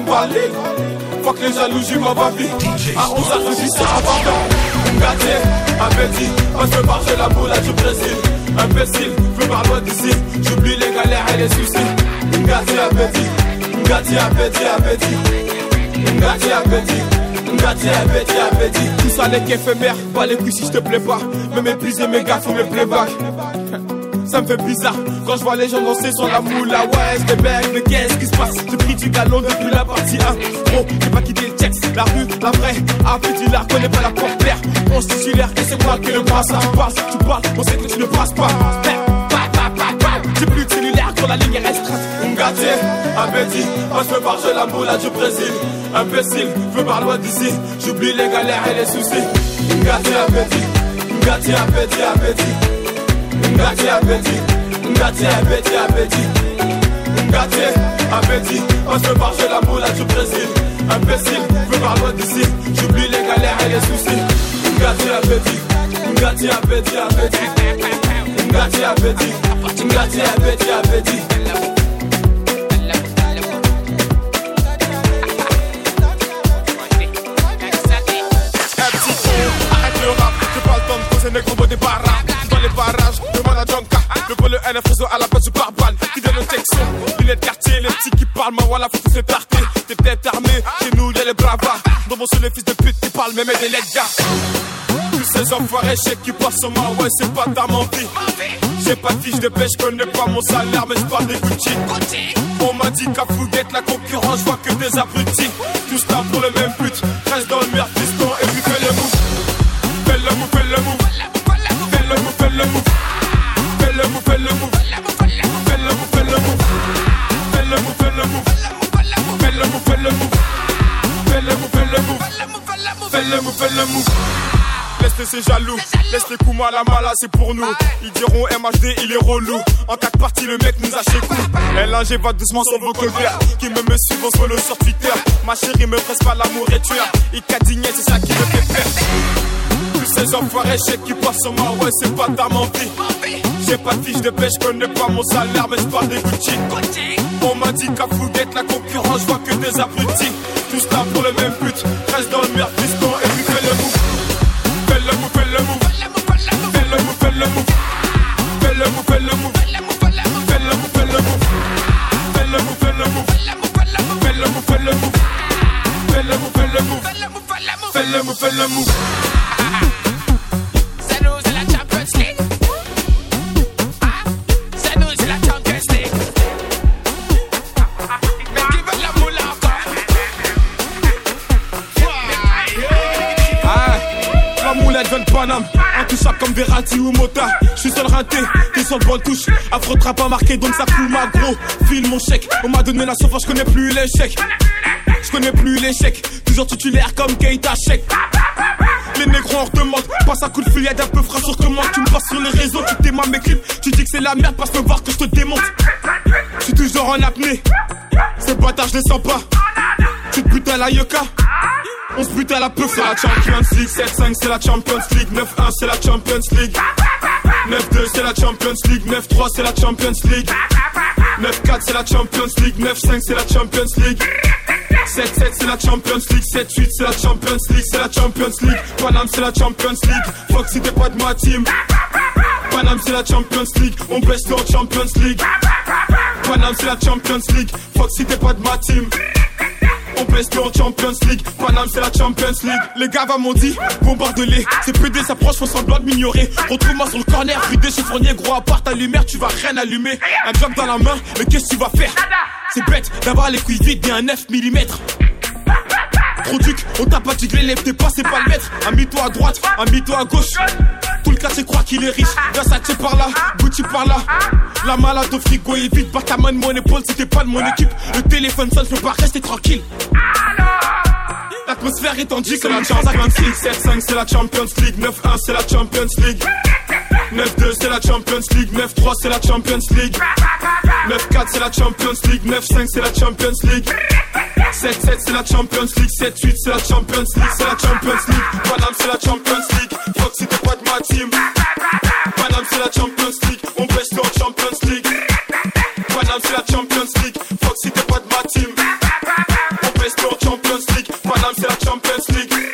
Speaker 26: Nantes, Paris, Bali. Fuck les jalousies, ma. À 11h, je dis c'est important. Ngati, appétit, on se marcher la boule du Brésil. Imbécile, veux par loin d'ici. J'oublie les galères et les soucis. Ngati, appétit, Ngati, appétit, appétit. Ngati, appétit. Tout ça n'est qu'éphémère, pas les couilles si je te plais pas. Me mépriser mes gars, faut mes playbacks. Ça me fait bizarre quand je vois les gens danser sur la moula. Ouais, je bec, mais qu'est-ce qui se passe? J'ai pris du galon depuis la partie 1. Gros, j'ai pas quitté le texte, la rue, la vraie. Ah, petit là, connais pas la porte-l'air. On se titulaire et c'est moi qui le passe. Tu passes, tu parles, on sait que tu ne passes pas. J'ai plus de cellulaire quand la ligne est restreinte. Ngati, appétit, passe me par la moula du Brésil. Imbécile, veux par loin d'ici. J'oublie les galères et les soucis. Ngati, appétit, Ngati, appétit, appétit. Ngati appétit, Ngati appétit, appétit. Ngati appétit, on se marche la moula du Brésil. Imbécile, veux par loin d'ici. J'oublie les galères et les soucis. Ngati appétit, Ngati appétit, appétit. Ngati appétit, Ngati appétit, appétit. Arrête le Le réseau à la base du pare-balles. Qui donne une section, lunettes quartier, les petits qui parlent, ma voilà, faut tous s'étarter. T'es têtes armées, chez nous y'a les bravas. Dans mon les fils de pute qui parlent, même des lettres gars. Tous ces enfoirés, chèques qui passent ma ouais, c'est pas ta mentie. J'ai pas de fiche de pêche, connais pas mon salaire, mais j'parle des Gucci. On m'a dit qu'à Fouguette, la concurrence, je vois que des abrutis. Tous là pour le même but, reste dans le meilleur Fais le move, fais le move. Laisse ces jaloux, laisse les coups mal à mal, c'est pour nous. Ils diront MHD, il est relou. En quatre parties, le mec nous a chez coup. LNG va doucement sur vos colverts. Qui me me suivent, on follow sur Twitter. Ma chérie me presse pas l'amour et tueur. Il cadigné, c'est ça qui me fait peur. Tous ces enfoirés chèques qui passent sur moi, c'est pas ta mentie. J'ai pas de fiche de pêche, connais pas mon salaire, mais je parle des Gucci. On m'a dit qu'à Fouguette, la concurrence, je vois que des abrutis. Tous là pour le même but, reste dans le merde, fais le move. Fais le move, Paname, intouchable comme Verratti ou Mota. Je suis seul raté, t'es sur le bon touche. Afro pas marqué, donc ça coule ma gros. File mon chèque, on m'a donné la sauce, je connais plus l'échec. Je connais plus l'échec, toujours titulaire comme Keita Chèque. Les négros en redemande, passe un coup de fil, un peu frais sur commande. Tu me passes sur les réseaux, tu t'aimes mes clips. Tu dis que c'est la merde, passe me voir que je te démonte. Je suis toujours en apnée, ces bâtards je les sens pas. À la. On se bute à la peu, c'est la Champions League 7-5 c'est la Champions League 9-1 c'est la Champions League 9-2 c'est la Champions League 9-3 c'est la Champions League 9-4 c'est la Champions League 9-5 c'est la Champions League 7-7 c'est la Champions League 7-8 c'est la Champions League C'est la Champions League Paname c'est la Champions League Fuck si t'es pas de ma team Paname c'est la Champions League On baisse en Champions League Paname c'est la Champions League Fuck si t'es pas de ma team on pèse en Champions League. Paname, c'est la Champions League. Les gars m'ont dit, bombarde-les. C'est PD s'approche, font semblant de m'ignorer. Retrouve-moi sur le corner, rue chez Fournier, gros à part ta lumière, tu vas rien allumer. Un job dans la main, mais qu'est-ce que tu vas faire? C'est bête d'avoir les couilles vides et un 9 mm. Produc, on t'a pas tigré, lève tes pas, c'est pas le maître. Ami-toi à droite, ami-toi à gauche. Tout le quartier croit qu'il est riche. Versace par là, Gucci par là. La malade au frigo est vide, pas ta main mon épaule si t'es pas de mon équipe. Le téléphone sonne, je peux pas rester tranquille. L'atmosphère est tendue c'est la Champions League 7-5 c'est la Champions League 9-1 c'est la Champions League 9-2 c'est la Champions League 9-3 c'est la Champions League 9-4 c'est la Champions League 9-5 c'est la Champions League 7-7 c'est la Champions League 7-8 c'est la Champions League C'est la Champions League Paname c'est la Champions League si t'es pas de ma team c'est la Champions League On baisse en Champions League Paname c'est la Champions League si t'es pas de ma team On baisse en Champions League Paname c'est la Champions League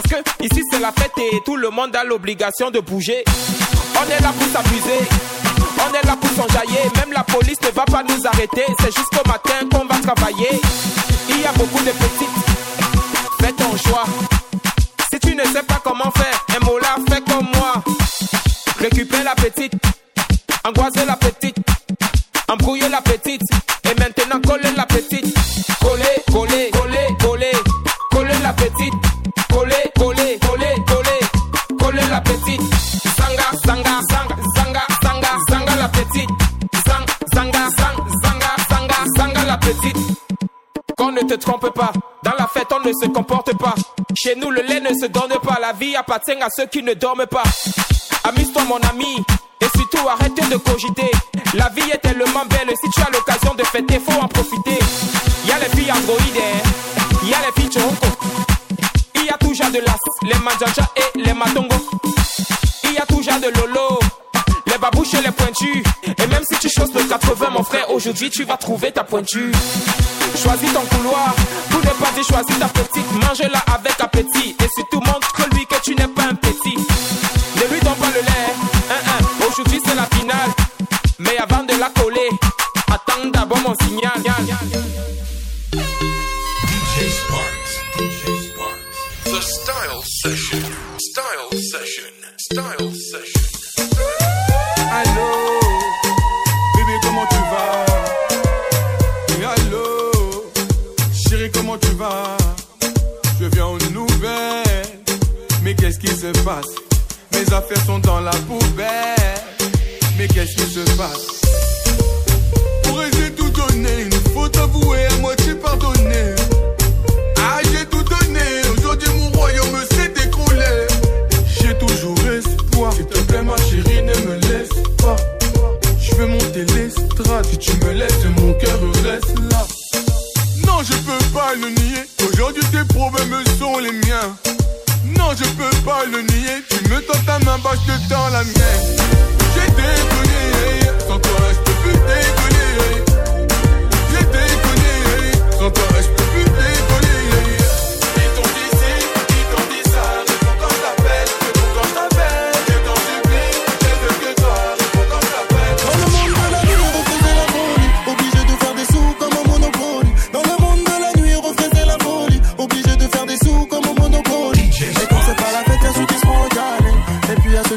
Speaker 27: Parce que ici c'est la fête et tout le monde a l'obligation de bouger. On est là pour s'amuser, on est là pour s'enjailler. Même la police ne va pas nous arrêter. C'est jusqu'au matin qu'on va travailler. Il y a beaucoup de petites, fais ton choix. Si tu ne sais pas comment faire, un mot là, fais comme moi. Récupère la petite, angoisser la petite, embrouiller la petite, et maintenant Qu'on ne te trompe pas, dans la fête on ne se comporte pas. Chez nous le lait ne se donne pas, la vie appartient à ceux qui ne dorment pas. Amuse-toi mon ami, et surtout arrête de cogiter. La vie est tellement belle, si tu as l'occasion de fêter, faut en profiter. Y a les filles androïdes, hein. y a les filles choco. Il y a toujours de l'as, les manjaja et les matongo. Il y a toujours de lolo, ma bouche elle est pointue. Et même si tu choses de 80, mon frère, aujourd'hui tu vas trouver ta pointure. Choisis ton couloir, pour ne pas choisis ta petite, mange-la avec appétit. Et surtout montre-lui que tu n'es pas un petit. Ne lui donne pas le lait, aujourd'hui c'est
Speaker 28: la finale. Mais avant de la coller, attends d'abord mon signal. DJ Sparks, DJ Sparks, The Style Session, Style Session, Style Session. Allo, bébé comment tu vas? Allô, chérie, comment tu vas? Je viens aux nouvelles, mais qu'est-ce qui se passe? Mes affaires sont dans la poubelle, mais
Speaker 10: qu'est-ce qu'il se passe? Pour essayer de tout donner, une faute avouée à moi tu.
Speaker 28: Si tu me laisses, mon cœur reste là. Non, je peux pas le nier. Aujourd'hui, tes problèmes sont les miens. Non, je peux pas le nier. Tu me tends ta main, bah, je la mienne. J'ai déconné.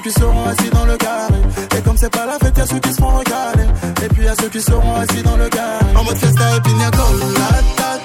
Speaker 3: Ceux qui seront assis dans le carré. Et comme c'est pas la fête, y'a ceux qui se font recaler. Et puis y'a ceux qui seront assis dans le carré. En mode fiesta et pina colada,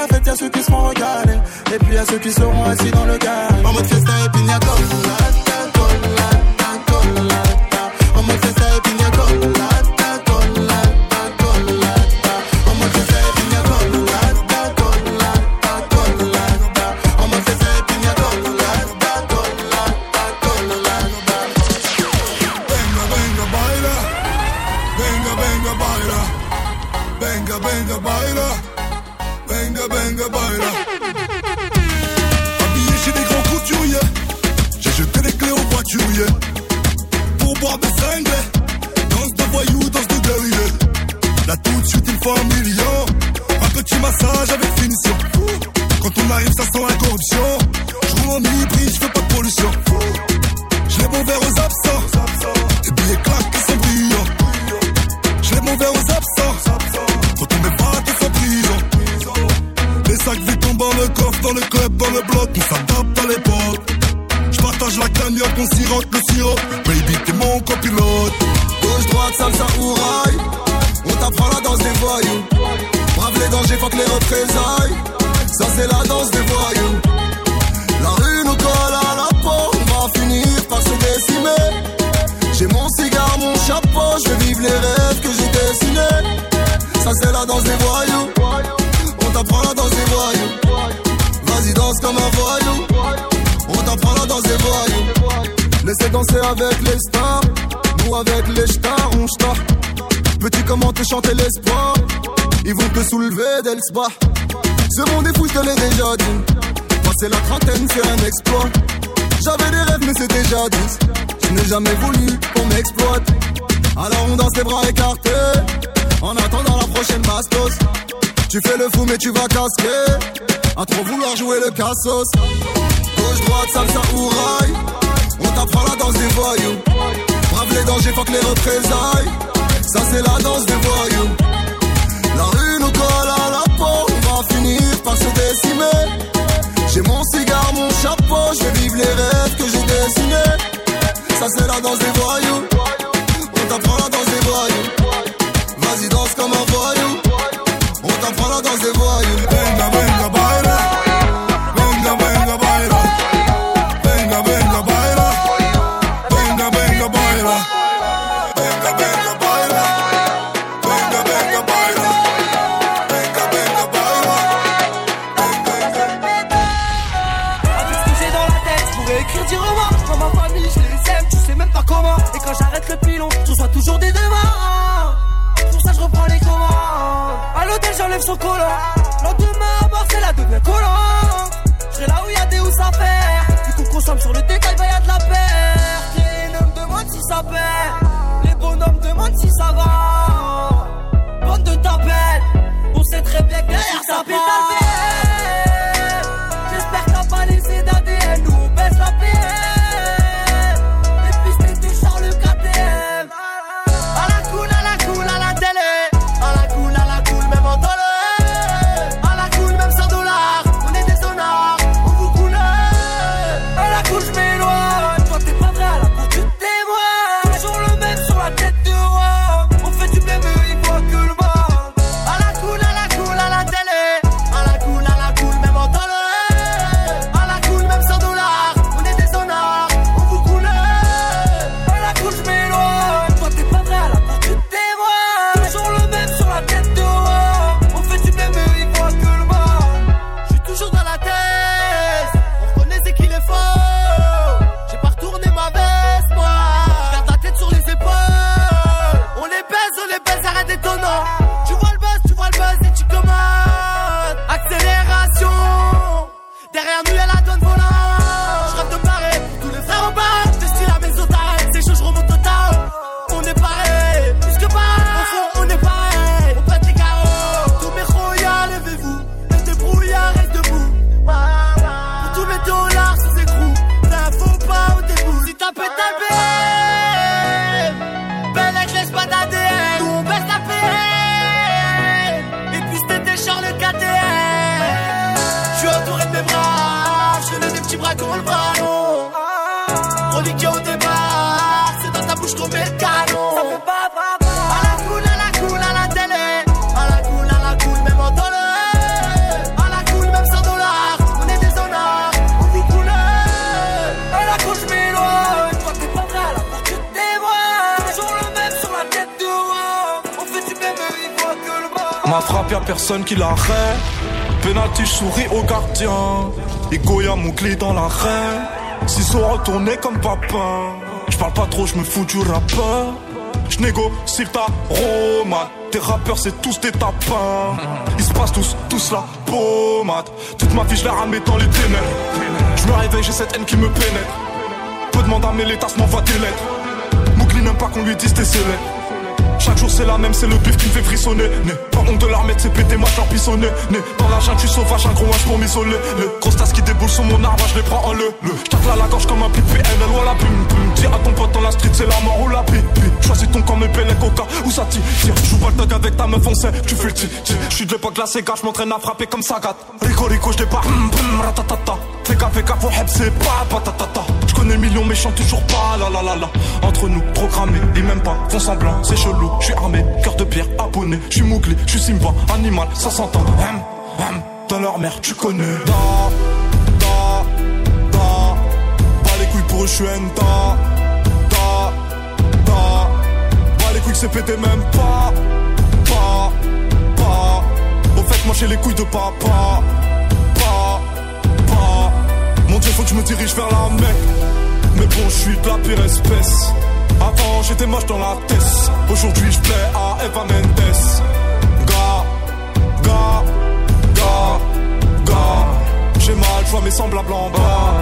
Speaker 3: la fête, y'a ceux qui seront regalés. Et puis y'a ceux qui seront assis dans le carré. En mode fiesta et pina. En mode fiesta et pina colada,
Speaker 1: venga, baila. Venga, venga, baila. Habillé chez des grands couturiers. J'ai jeté les clés aux voitures, yeah. Pour boire des cinglés. Danse de voyous, danse de guerrier. Là tout de suite il faut un million. Un petit massage avec finition. Quand on arrive, ça sent la corruption. Je roule en hybride, je fais pas de pollution. Je mon verre aux absents. Tes billets claquent qui sont brillants. Je mon verre aux absents. Dans le dans club, dans le bloc. On s'adapte à l'époque. Je partage la cagnotte, on sirote le sirop. Baby, t'es mon copilote.
Speaker 3: Gauche, droite, salsa ou rail. On t'apprend la danse des voyous. Brave les dangers, fuck les représailles. Ça, c'est la danse des voyous. La rue nous colle à la peau. On va finir par se décimer. J'ai mon cigare, mon chapeau. Je vais vivre les rêves que j'ai dessinés. Ça, c'est la danse des voyous. Laissez danser avec les stars. Nous, avec les stars, on star. Petit, comment te chanter l'espoir? Ils vont te soulever dès le. Ce monde est fou, je te l'ai déjà dit. Passer la trentaine, c'est un exploit. J'avais des rêves, mais c'est déjà 10. Je n'ai jamais voulu qu'on m'exploite. Alors on danse les bras écartés. En attendant la prochaine bastos. Tu fais le fou, mais tu vas casquer. À trop vouloir jouer le cassos. Gauche, droite, salsa ou rail. On t'apprend la danse des voyous. Brave les dangers, fuck les représailles. Ça, c'est la danse des voyous. La rue nous colle à la peau. On va finir par se décimer. J'ai mon cigare, mon chapeau. Je vais vivre les rêves que j'ai dessinés. Ça, c'est la danse des voyous. On t'apprend la danse des voyous. Vas-y, danse comme un voyou. On t'apprend la danse des voyous.
Speaker 21: J'enlève son collant. Lendemain, à bord, c'est la devient collante.
Speaker 1: Papa. Je parle pas trop, je me fous du rappeur. Je négocie ta romade. Tes rappeurs, c'est tous des tapins. Ils se passent tous, tous la pommade. Toute ma vie, je la ramène dans les ténèbres. Je me réveille, j'ai cette haine qui me pénètre. Peu demande à mes l'état m'envoie des lettres. Mougli n'aime pas qu'on lui dise tes célèbres. Chaque jour c'est la même, c'est le bif qui me fait frissonner. Né, pas de l'armée, c'est pété, moi j'en pissonné. Né, dans la jungle, tu sauvage, un gros hache pour m'isoler. Le gros tasse qui déboule sur mon arbre, je les prends en le. Le, j'tacle à la gorge comme un pic PNL ou à la plume. plume. Dis à ton pote dans la street, c'est la mort ou la pipe. Choisis ton camp, mes pellets coca, où ça tire. Joue pas le avec ta meuf, on sait, tu fais le tir. Je suis de l'époque la Sega, je m'entraîne à frapper comme ça gâte. Rico, Rico, je débarque, hum, hum, ratatata. Fais gaffe, fais gaffe, c'est pas patatata. Je connais millions, mais chante toujours pas, la la la la. Entre nous, programmé, et même pas, font semblant, c'est chelou. Je suis armé, cœur de pierre, abonné, je suis mouglé, je suis Simba, animal, ça s'entend. Hum, hum, dans leur mère, tu connais. Da, da, da. Pas les couilles pour eux, je suis un da, da. Pas les couilles que c'est pété même pas, pas, pas. Au fait, moi j'ai les couilles de papa, pas, pas. Mon dieu, faut que je me dirige vers la Mecque. Mais bon, je suis de la pire espèce. Avant, j'étais moche dans la tête. Aujourd'hui, je plais à Eva Mendes. Gars, gars, gars, gars. J'ai mal, je vois mes semblables en bas.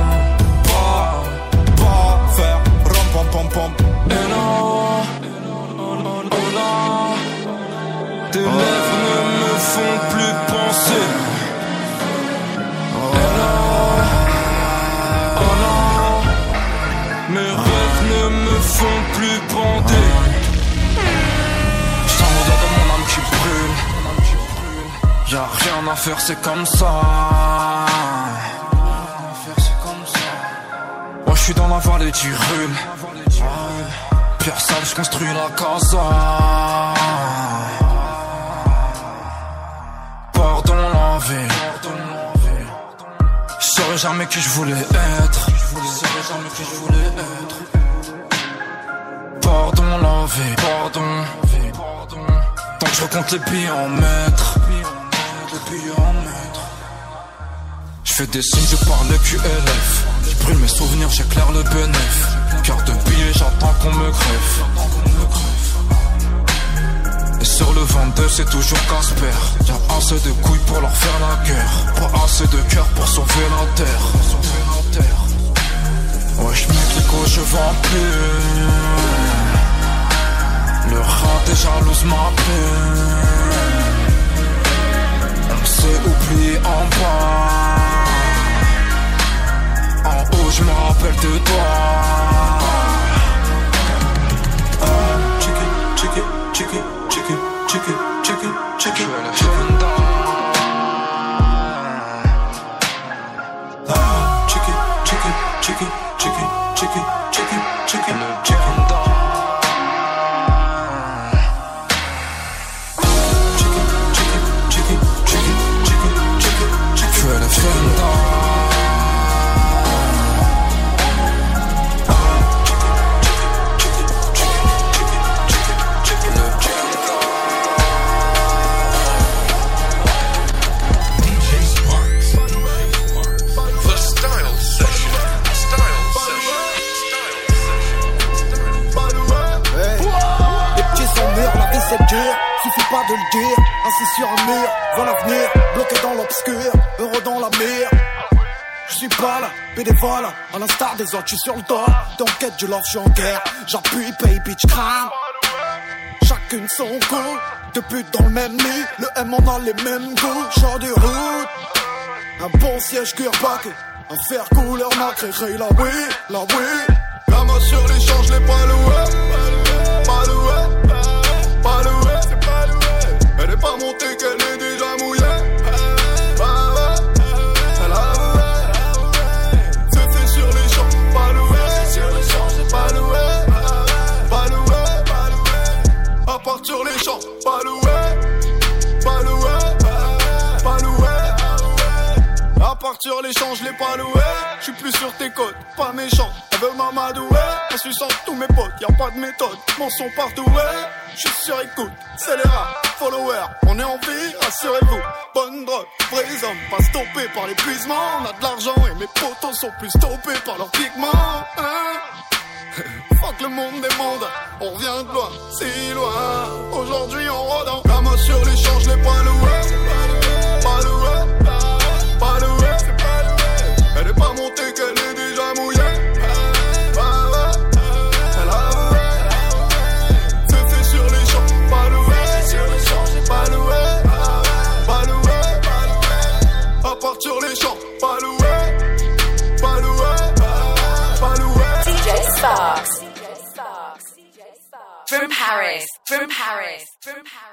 Speaker 1: Pas, pas faire rom pom pom pom.
Speaker 29: Et non, oh non, oh non. Y'a rien à faire, c'est comme ça. Moi je suis dans la vallée du Rhône. Pierre sale, je construis la casa. Pardon la vie. Je saurais jamais qui je voulais être. Jamais qui je voulais être. Pardon la vie, pardon. Tant que je recompte les billets en mètres. En. Je fais des signes, je parle le QLF. Je brûle mes souvenirs, j'éclaire le bénéf. Cœur de billet, j'attends qu'on me greffe. Et Sur le 22, c'est toujours Casper. Y'a assez de couilles pour leur faire la guerre. Pas assez de cœur pour sauver la terre. Wesh, mec, les je vends plus. Le rat est jalouse. On s'est oublié en bas. En haut, je me rappelle de toi. Ah, chicken, chicken, chicken, chicken, chicken, chicken, chicken, chicken down. Ah, chicken, chicken, chicken, chicken, chicken, chicken, chicken,
Speaker 23: Assis sur un mur, vois l'avenir, bloqué dans l'obscur, heureux dans la mire. Je suis pas là, bénévole, à l'instar des autres, je suis sur le dos. T'es en quête du love, je suis en guerre. J'appuie, pay, bitch, crame. Chacune son coup, deux putes dans le même lit. Le M, on a les mêmes goûts, genre de route. Un bon siège cuir paquet, un fer couleur nacré, la oui, la oui.
Speaker 1: La main sur l'échange, l'ai pas loué. Pas loué. Pas loué. monter que sur l'échange, l'ai pas loué. Je suis plus sur tes côtes, pas méchant. Elle veut m'amadouer. En suçant tous mes potes, y a pas de méthode. Mon son partout, ouais. Je suis sur écoute, c'est les rats, followers. On est en vie, rassurez-vous. Bonne drogue, vrais hommes, pas stoppés par l'épuisement. On a de l'argent et mes potos sont plus stoppés par leurs pigments. Hein Fuck le monde des mondes, on revient de loin, si loin. Aujourd'hui on rôde main sur l'échange, je l'ai pas
Speaker 30: From Paris. From Paris. From Paris.